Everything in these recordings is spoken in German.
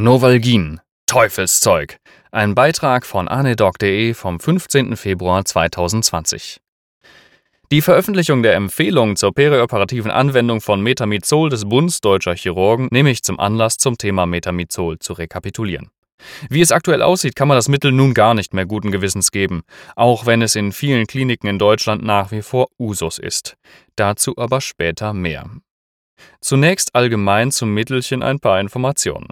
Novalgin. Teufelszeug. Ein Beitrag von anedoc.de vom 15. Februar 2020. Die Veröffentlichung der Empfehlung zur perioperativen Anwendung von Metamizol des Bundes deutscher Chirurgen nehme ich zum Anlass, zum Thema Metamizol zu rekapitulieren. Wie es aktuell aussieht, kann man das Mittel nun gar nicht mehr guten Gewissens geben, auch wenn es in vielen Kliniken in Deutschland nach wie vor Usus ist. Dazu aber später mehr. Zunächst allgemein zum Mittelchen ein paar Informationen.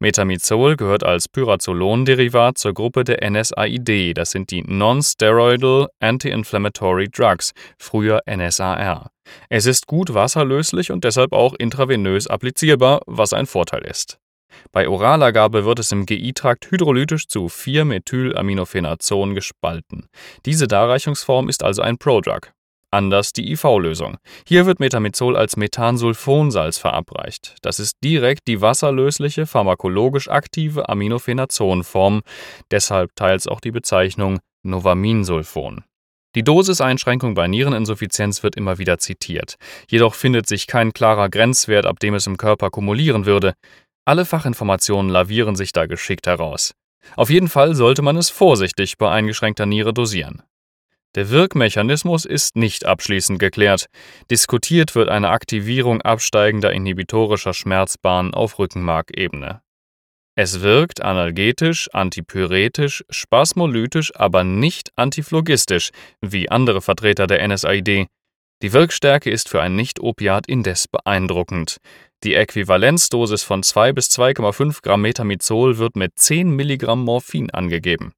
Metamizol gehört als Pyrazolon-Derivat zur Gruppe der NSAID, das sind die Non-Steroidal Anti-Inflammatory Drugs, früher NSAR. Es ist gut wasserlöslich und deshalb auch intravenös applizierbar, was ein Vorteil ist. Bei oraler Gabe wird es im GI-Trakt hydrolytisch zu 4-Methylaminophenazon gespalten. Diese Darreichungsform ist also ein Prodrug. Anders die IV-Lösung. Hier wird Metamizol als Methansulfonsalz verabreicht. Das ist direkt die wasserlösliche, pharmakologisch aktive Aminophenazonform, deshalb teils auch die Bezeichnung Novaminsulfon. Die Dosiseinschränkung bei Niereninsuffizienz wird immer wieder zitiert. Jedoch findet sich kein klarer Grenzwert, ab dem es im Körper kumulieren würde. Alle Fachinformationen lavieren sich da geschickt heraus. Auf jeden Fall sollte man es vorsichtig bei eingeschränkter Niere dosieren. Der Wirkmechanismus ist nicht abschließend geklärt. Diskutiert wird eine Aktivierung absteigender inhibitorischer Schmerzbahnen auf Rückenmarkebene. Es wirkt analgetisch, antipyretisch, spasmolytisch, aber nicht antiphlogistisch, wie andere Vertreter der NSAID. Die Wirkstärke ist für ein Nicht-Opiat indes beeindruckend. Die Äquivalenzdosis von 2 bis 2,5 Gramm Metamizol wird mit 10 Milligramm Morphin angegeben.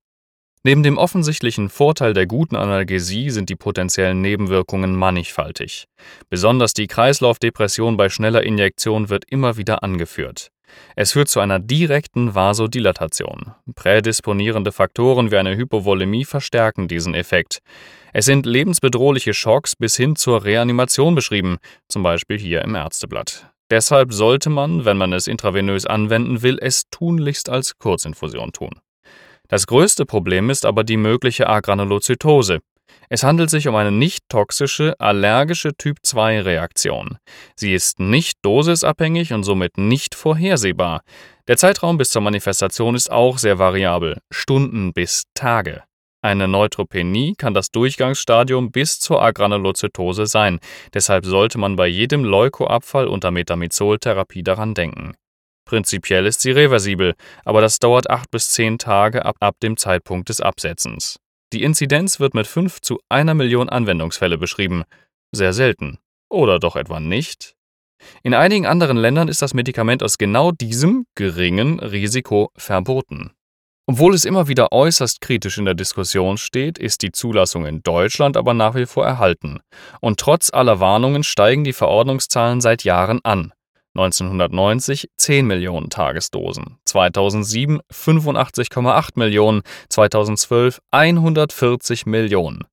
Neben dem offensichtlichen Vorteil der guten Analgesie sind die potenziellen Nebenwirkungen mannigfaltig. Besonders die Kreislaufdepression bei schneller Injektion wird immer wieder angeführt. Es führt zu einer direkten Vasodilatation. Prädisponierende Faktoren wie eine Hypovolemie verstärken diesen Effekt. Es sind lebensbedrohliche Schocks bis hin zur Reanimation beschrieben, zum Beispiel hier im Ärzteblatt. Deshalb sollte man, wenn man es intravenös anwenden will, es tunlichst als Kurzinfusion tun. Das größte Problem ist aber die mögliche Agranulozytose. Es handelt sich um eine nicht toxische, allergische Typ-2-Reaktion. Sie ist nicht dosisabhängig und somit nicht vorhersehbar. Der Zeitraum bis zur Manifestation ist auch sehr variabel, Stunden bis Tage. Eine Neutropenie kann das Durchgangsstadium bis zur Agranulozytose sein, deshalb sollte man bei jedem Leukoabfall unter Metamizoltherapie daran denken. Prinzipiell ist sie reversibel, aber das dauert acht bis zehn Tage ab, ab dem Zeitpunkt des Absetzens. Die Inzidenz wird mit 5 zu einer Million Anwendungsfälle beschrieben. Sehr selten. Oder doch etwa nicht? In einigen anderen Ländern ist das Medikament aus genau diesem geringen Risiko verboten. Obwohl es immer wieder äußerst kritisch in der Diskussion steht, ist die Zulassung in Deutschland aber nach wie vor erhalten. Und trotz aller Warnungen steigen die Verordnungszahlen seit Jahren an. 1990 10 Millionen Tagesdosen, 2007 85,8 Millionen, 2012 140 Millionen.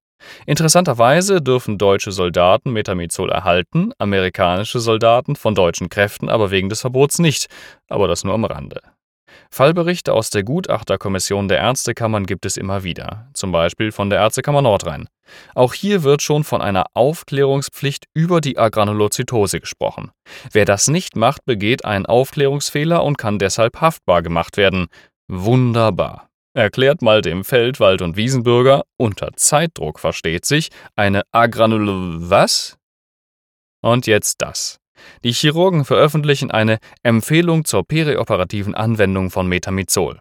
Interessanterweise dürfen deutsche Soldaten Metamizol erhalten, amerikanische Soldaten von deutschen Kräften aber wegen des Verbots nicht, aber das nur am Rande. Fallberichte aus der Gutachterkommission der Ärztekammern gibt es immer wieder, zum Beispiel von der Ärztekammer Nordrhein. Auch hier wird schon von einer Aufklärungspflicht über die Agranulozytose gesprochen. Wer das nicht macht, begeht einen Aufklärungsfehler und kann deshalb haftbar gemacht werden. Wunderbar. Erklärt mal dem Feld-, Wald- und Wiesenbürger, unter Zeitdruck versteht sich, eine Agranul... was? Und jetzt das. Die Chirurgen veröffentlichen eine Empfehlung zur perioperativen Anwendung von Metamizol.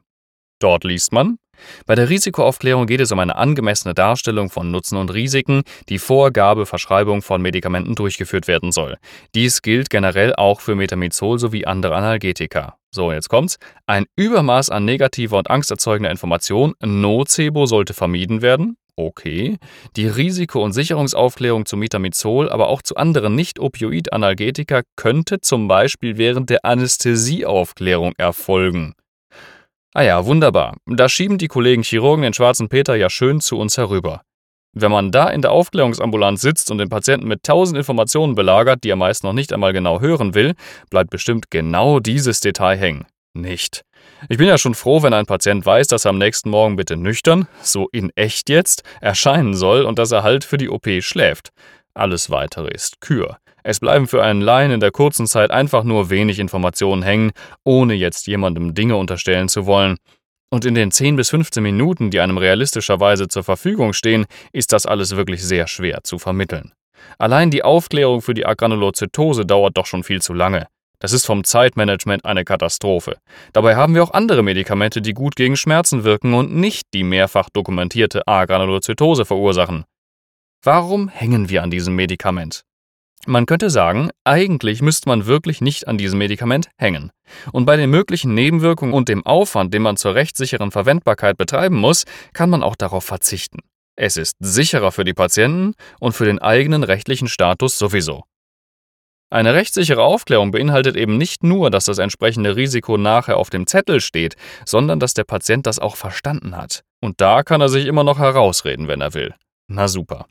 Dort liest man, bei der Risikoaufklärung geht es um eine angemessene Darstellung von Nutzen und Risiken, die Vorgabe Verschreibung von Medikamenten durchgeführt werden soll. Dies gilt generell auch für Metamizol sowie andere Analgetika. So, jetzt kommt's. Ein Übermaß an negativer und angsterzeugender Information, Nocebo, sollte vermieden werden. Okay. Die Risiko- und Sicherungsaufklärung zu Metamizol, aber auch zu anderen Nicht-Opioid-Analgetika könnte zum Beispiel während der Anästhesieaufklärung erfolgen. Ah ja, wunderbar. Da schieben die Kollegen Chirurgen den schwarzen Peter ja schön zu uns herüber. Wenn man da in der Aufklärungsambulanz sitzt und den Patienten mit tausend Informationen belagert, die er meist noch nicht einmal genau hören will, bleibt bestimmt genau dieses Detail hängen. Nicht. Ich bin ja schon froh, wenn ein Patient weiß, dass er am nächsten Morgen bitte nüchtern, so in echt jetzt, erscheinen soll und dass er halt für die OP schläft. Alles weitere ist Kür. Es bleiben für einen Laien in der kurzen Zeit einfach nur wenig Informationen hängen, ohne jetzt jemandem Dinge unterstellen zu wollen. Und in den 10 bis 15 Minuten, die einem realistischerweise zur Verfügung stehen, ist das alles wirklich sehr schwer zu vermitteln. Allein die Aufklärung für die Agranulozytose dauert doch schon viel zu lange. Das ist vom Zeitmanagement eine Katastrophe. Dabei haben wir auch andere Medikamente, die gut gegen Schmerzen wirken und nicht die mehrfach dokumentierte A-Granulozytose verursachen. Warum hängen wir an diesem Medikament? Man könnte sagen, eigentlich müsste man wirklich nicht an diesem Medikament hängen. Und bei den möglichen Nebenwirkungen und dem Aufwand, den man zur rechtssicheren Verwendbarkeit betreiben muss, kann man auch darauf verzichten. Es ist sicherer für die Patienten und für den eigenen rechtlichen Status sowieso. Eine rechtssichere Aufklärung beinhaltet eben nicht nur, dass das entsprechende Risiko nachher auf dem Zettel steht, sondern dass der Patient das auch verstanden hat. Und da kann er sich immer noch herausreden, wenn er will. Na super.